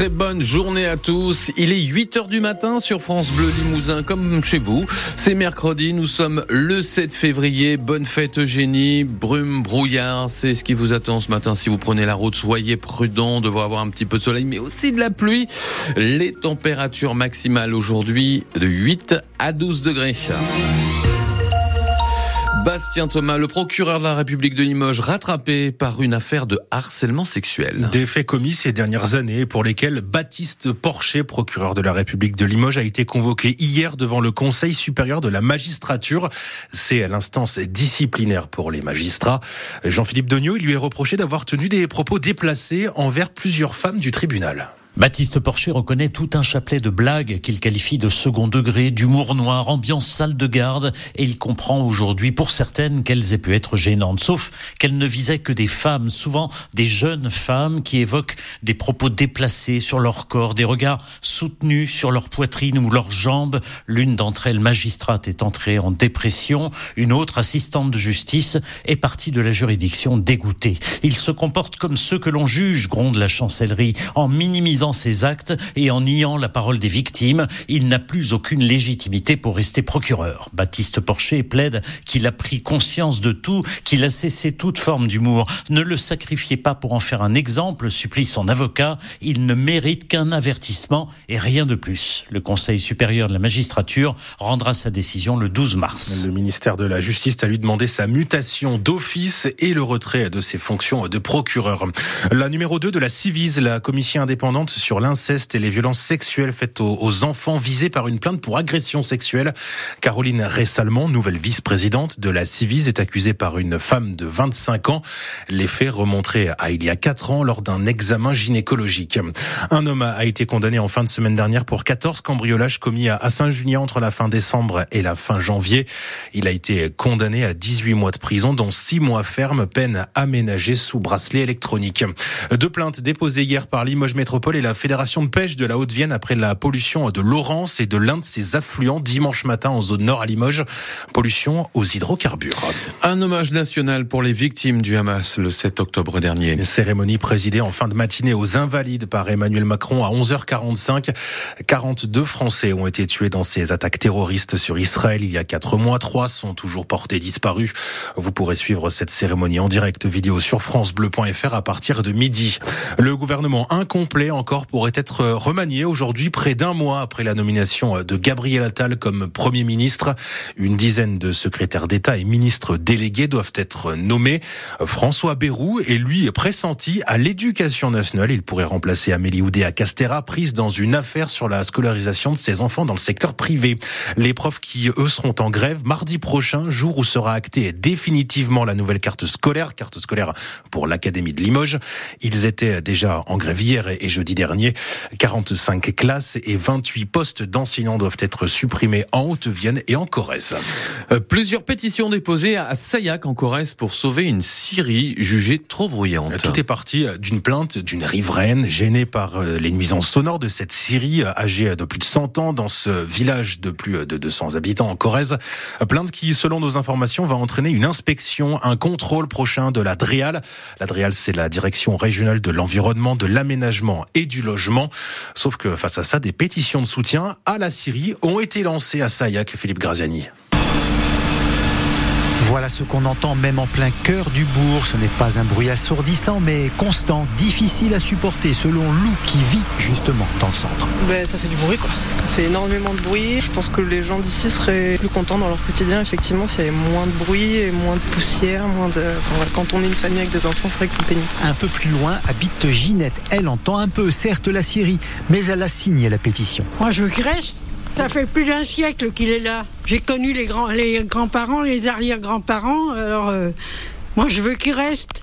très bonne journée à tous. Il est 8 heures du matin sur France Bleu Limousin, comme chez vous. C'est mercredi, nous sommes le 7 février. Bonne fête Eugénie, brume, brouillard, c'est ce qui vous attend ce matin. Si vous prenez la route, soyez prudents, devant avoir un petit peu de soleil, mais aussi de la pluie. Les températures maximales aujourd'hui de 8 à 12 degrés. Bastien Thomas, le procureur de la République de Limoges, rattrapé par une affaire de harcèlement sexuel. Des faits commis ces dernières années pour lesquels Baptiste Porcher, procureur de la République de Limoges, a été convoqué hier devant le Conseil supérieur de la magistrature. C'est l'instance disciplinaire pour les magistrats. Jean-Philippe Degnaud, il lui est reproché d'avoir tenu des propos déplacés envers plusieurs femmes du tribunal. Baptiste Porcher reconnaît tout un chapelet de blagues qu'il qualifie de second degré, d'humour noir, ambiance salle de garde, et il comprend aujourd'hui pour certaines qu'elles aient pu être gênantes, sauf qu'elles ne visaient que des femmes, souvent des jeunes femmes qui évoquent des propos déplacés sur leur corps, des regards soutenus sur leur poitrine ou leurs jambes. L'une d'entre elles, magistrate, est entrée en dépression, une autre, assistante de justice, est partie de la juridiction dégoûtée. Ils se comportent comme ceux que l'on juge, gronde la chancellerie, en minimisant ses actes et en niant la parole des victimes, il n'a plus aucune légitimité pour rester procureur. Baptiste Porcher plaide qu'il a pris conscience de tout, qu'il a cessé toute forme d'humour. Ne le sacrifiez pas pour en faire un exemple, supplie son avocat. Il ne mérite qu'un avertissement et rien de plus. Le Conseil supérieur de la magistrature rendra sa décision le 12 mars. Le ministère de la Justice a lui demandé sa mutation d'office et le retrait de ses fonctions de procureur. La numéro 2 de la Civise, la commission indépendante sur l'inceste et les violences sexuelles faites aux, enfants visés par une plainte pour agression sexuelle. Caroline Ressalmont, nouvelle vice-présidente de la Civise, est accusée par une femme de 25 ans. Les faits remonteraient à il y a 4 ans lors d'un examen gynécologique. Un homme a été condamné en fin de semaine dernière pour 14 cambriolages commis à Saint-Julien entre la fin décembre et la fin janvier. Il a été condamné à 18 mois de prison, dont 6 mois ferme, peine aménagée sous bracelet électronique. Deux plaintes déposées hier par Limoges Métropole la Fédération de pêche de la Haute-Vienne après la pollution de Laurence et de l'un de ses affluents dimanche matin en zone nord à Limoges. Pollution aux hydrocarbures. Un hommage national pour les victimes du Hamas le 7 octobre dernier. Une cérémonie présidée en fin de matinée aux Invalides par Emmanuel Macron à 11h45. 42 Français ont été tués dans ces attaques terroristes sur Israël il y a quatre mois. Trois sont toujours portés disparus. Vous pourrez suivre cette cérémonie en direct vidéo sur francebleu.fr à partir de midi. Le gouvernement incomplet encore pourrait être remanié aujourd'hui, près d'un mois après la nomination de Gabriel Attal comme Premier ministre. Une dizaine de secrétaires d'État et ministres délégués doivent être nommés. François Bayrou est lui pressenti à l'éducation nationale. Il pourrait remplacer Amélie Oudéa Castera, prise dans une affaire sur la scolarisation de ses enfants dans le secteur privé. Les profs qui, eux, seront en grève mardi prochain, jour où sera actée définitivement la nouvelle carte scolaire, carte scolaire pour l'Académie de Limoges. Ils étaient déjà en grève hier et jeudi dernier. 45 classes et 28 postes d'enseignants doivent être supprimés en Haute-Vienne et en Corrèze. Euh, plusieurs pétitions déposées à Sayac en Corrèze pour sauver une scierie jugée trop bruyante. Tout est parti d'une plainte d'une riveraine gênée par euh, les nuisances sonores de cette euh, âgée de plus de 100 ans dans ce village de plus de 200 habitants en Corrèze. Plainte qui, selon nos informations, va entraîner une inspection, un contrôle prochain de la DREAL. La DREAL, c'est la direction régionale de l'environnement, de l'aménagement et du logement. Sauf que face à ça, des pétitions de soutien à la Syrie ont été lancées à Sayac, Philippe Graziani. Voilà ce qu'on entend même en plein cœur du bourg. Ce n'est pas un bruit assourdissant, mais constant, difficile à supporter selon Lou qui vit justement dans le centre. Ben, ça fait du bruit quoi. Ça fait énormément de bruit. Je pense que les gens d'ici seraient plus contents dans leur quotidien, effectivement, s'il y avait moins de bruit et moins de poussière. Moins de... quand on est une famille avec des enfants, c'est vrai que c'est pénible. Un peu plus loin habite Ginette. Elle entend un peu, certes, la Syrie, mais elle a signé la pétition. Moi, je veux qu'il reste. Ça fait plus d'un siècle qu'il est là. J'ai connu les grands, les grands-parents, les arrière-grands-parents. Alors, euh, moi, je veux qu'il reste.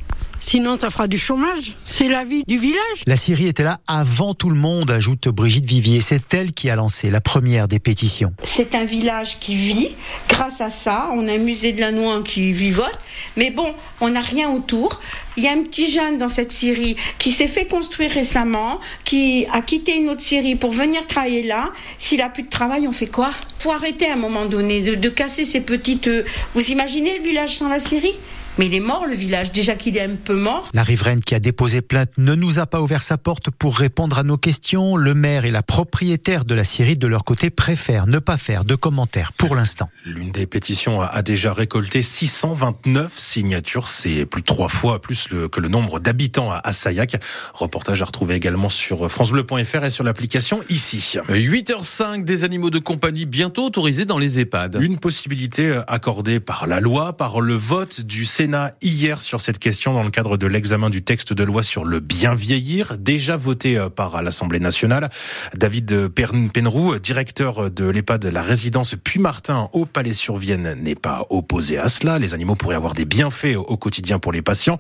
Sinon, ça fera du chômage. C'est la vie du village. La Syrie était là avant tout le monde, ajoute Brigitte Vivier. C'est elle qui a lancé la première des pétitions. C'est un village qui vit grâce à ça. On a un musée de la noix qui vivote. Mais bon, on n'a rien autour. Il y a un petit jeune dans cette Syrie qui s'est fait construire récemment, qui a quitté une autre Syrie pour venir travailler là. S'il a plus de travail, on fait quoi? Faut arrêter à un moment donné de, de casser ces petites. Euh, vous imaginez le village sans la Syrie? Mais il est mort le village, déjà qu'il est un peu mort. La riveraine qui a déposé plainte ne nous a pas ouvert sa porte pour répondre à nos questions. Le maire et la propriétaire de la scierie, de leur côté, préfèrent ne pas faire de commentaires pour l'instant. L'une des pétitions a déjà récolté 629 signatures. C'est plus de trois fois plus que le nombre d'habitants à Sayac. Reportage à retrouver également sur francebleu.fr et sur l'application ici. 8h05 des animaux de compagnie bientôt autorisés dans les EHPAD. Une possibilité accordée par la loi, par le vote du Sénat hier sur cette question dans le cadre de l'examen du texte de loi sur le bien vieillir, déjà voté par l'Assemblée nationale. David Penroux, directeur de l'EHPAD La Résidence Puy-Martin au Palais-sur-Vienne, n'est pas opposé à cela. Les animaux pourraient avoir des bienfaits au quotidien pour les patients,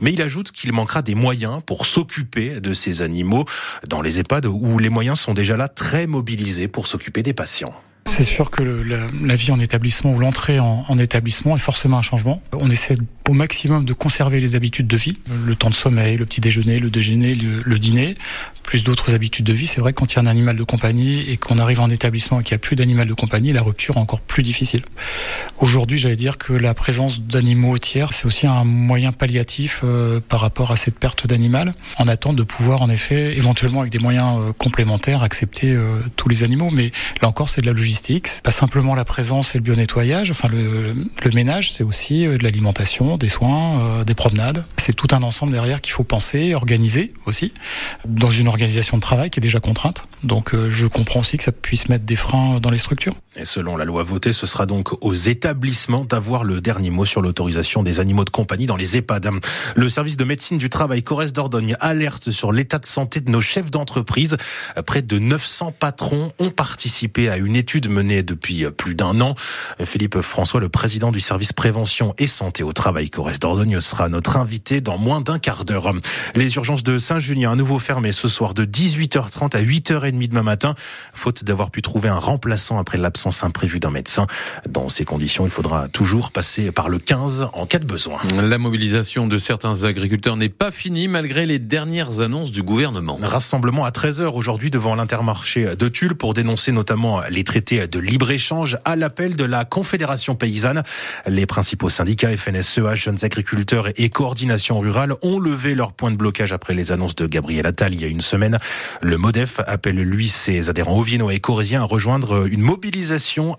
mais il ajoute qu'il manquera des moyens pour s'occuper de ces animaux dans les EHPAD où les moyens sont déjà là très mobilisés pour s'occuper des patients. C'est sûr que le, la, vie en établissement ou l'entrée en, en, établissement est forcément un changement. On essaie au maximum de conserver les habitudes de vie, le temps de sommeil, le petit déjeuner, le déjeuner, le, le dîner, plus d'autres habitudes de vie. C'est vrai que quand il y a un animal de compagnie et qu'on arrive en établissement et qu'il n'y a plus d'animal de compagnie, la rupture est encore plus difficile. Aujourd'hui, j'allais dire que la présence d'animaux tiers, c'est aussi un moyen palliatif euh, par rapport à cette perte d'animal, en attente de pouvoir en effet, éventuellement avec des moyens euh, complémentaires, accepter euh, tous les animaux. Mais là encore, c'est de la logistique. Pas simplement la présence et le bio-nettoyage. Enfin, le, le ménage, c'est aussi de l'alimentation, des soins, des promenades. C'est tout un ensemble derrière qu'il faut penser, organiser aussi, dans une organisation de travail qui est déjà contrainte. Donc je comprends aussi que ça puisse mettre des freins dans les structures. Et selon la loi votée, ce sera donc aux établissements d'avoir le dernier mot sur l'autorisation des animaux de compagnie dans les EHPAD. Le service de médecine du travail Corrèze d'Ordogne alerte sur l'état de santé de nos chefs d'entreprise. Près de 900 patrons ont participé à une étude menée depuis plus d'un an. Philippe François, le président du service prévention et santé au travail Corrèze d'Ordogne, sera notre invité dans moins d'un quart d'heure. Les urgences de Saint-Julien à nouveau fermées ce soir de 18h30 à 8h30 demain matin, faute d'avoir pu trouver un remplaçant après l'absence imprévue d'un médecin. Dans ces conditions, il faudra toujours passer par le 15 en cas de besoin. La mobilisation de certains agriculteurs n'est pas finie malgré les dernières annonces du gouvernement. Rassemblement à 13h aujourd'hui devant l'intermarché de Tulle pour dénoncer notamment les traités de libre-échange à l'appel de la Confédération paysanne. Les principaux syndicats FNSEA, Jeunes Agriculteurs et Coordination Rurale ont levé leur point de blocage après les annonces de Gabriel Attal il y a une semaine. Le MODEF appelle lui ses adhérents oviennois et corésiens à rejoindre une mobilisation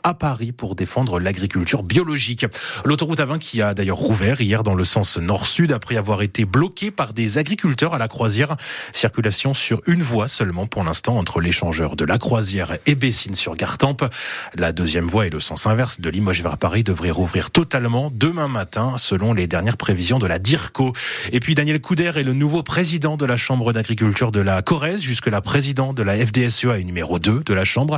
à Paris pour défendre l'agriculture biologique. L'autoroute A20 qui a d'ailleurs rouvert hier dans le sens nord-sud après avoir été bloquée par des agriculteurs à la croisière. Circulation sur une voie seulement pour l'instant entre l'échangeur de la croisière et Bessines sur Gartempe. La deuxième voie et le sens inverse de Limoges vers Paris devraient rouvrir totalement demain matin selon les dernières prévisions de la DIRCO. Et puis Daniel Couder est le nouveau président de la Chambre d'agriculture de la Corrèze, jusque la président de la FDSEA et numéro 2 de la Chambre.